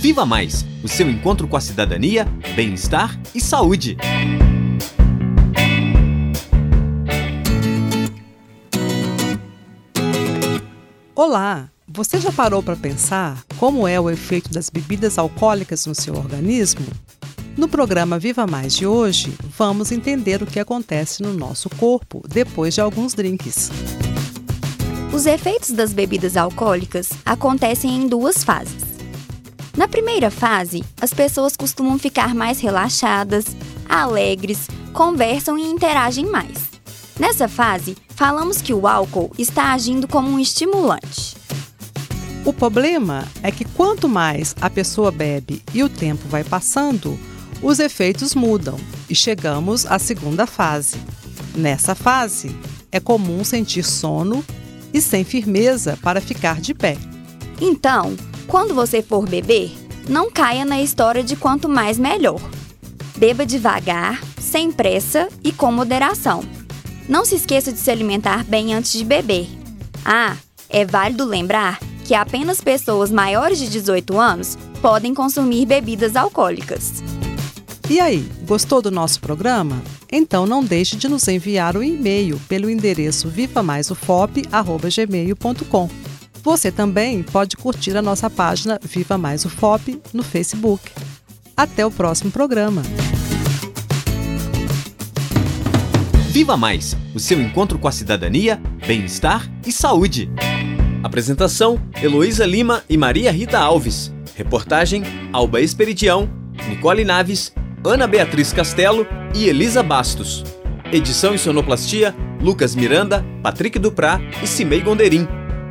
Viva Mais o seu encontro com a cidadania, bem-estar e saúde. Olá! Você já parou para pensar como é o efeito das bebidas alcoólicas no seu organismo? No programa Viva Mais de hoje, vamos entender o que acontece no nosso corpo depois de alguns drinks. Os efeitos das bebidas alcoólicas acontecem em duas fases. Na primeira fase, as pessoas costumam ficar mais relaxadas, alegres, conversam e interagem mais. Nessa fase, falamos que o álcool está agindo como um estimulante. O problema é que quanto mais a pessoa bebe e o tempo vai passando, os efeitos mudam e chegamos à segunda fase. Nessa fase, é comum sentir sono e sem firmeza para ficar de pé. Então, quando você for beber, não caia na história de quanto mais melhor. Beba devagar, sem pressa e com moderação. Não se esqueça de se alimentar bem antes de beber. Ah, é válido lembrar que apenas pessoas maiores de 18 anos podem consumir bebidas alcoólicas. E aí, gostou do nosso programa? Então não deixe de nos enviar um e-mail pelo endereço vivamaisufop@gmail.com. Você também pode curtir a nossa página Viva Mais UFOP no Facebook. Até o próximo programa. Viva Mais o seu encontro com a cidadania, bem-estar e saúde. Apresentação: Heloísa Lima e Maria Rita Alves. Reportagem: Alba Esperidião, Nicole Naves Ana Beatriz Castelo e Elisa Bastos. Edição e sonoplastia: Lucas Miranda, Patrick Duprá e Cimei Gonderim.